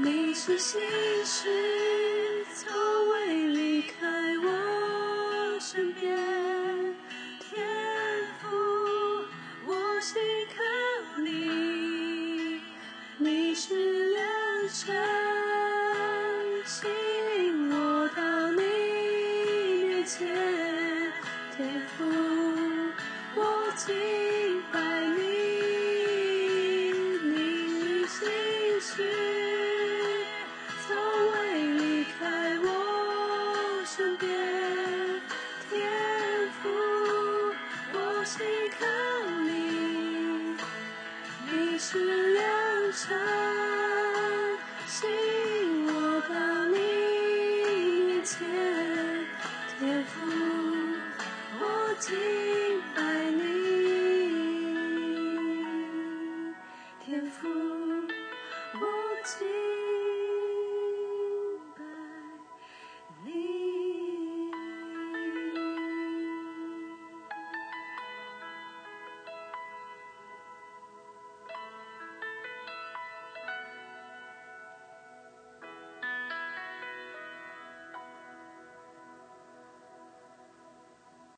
你是心事，从未离开我身边。天赋，我心靠你，你是良辰，吸引我到你面前。天赋，我身边。天赋，我信靠你，你是良辰，吸引我到你面前。天赋，我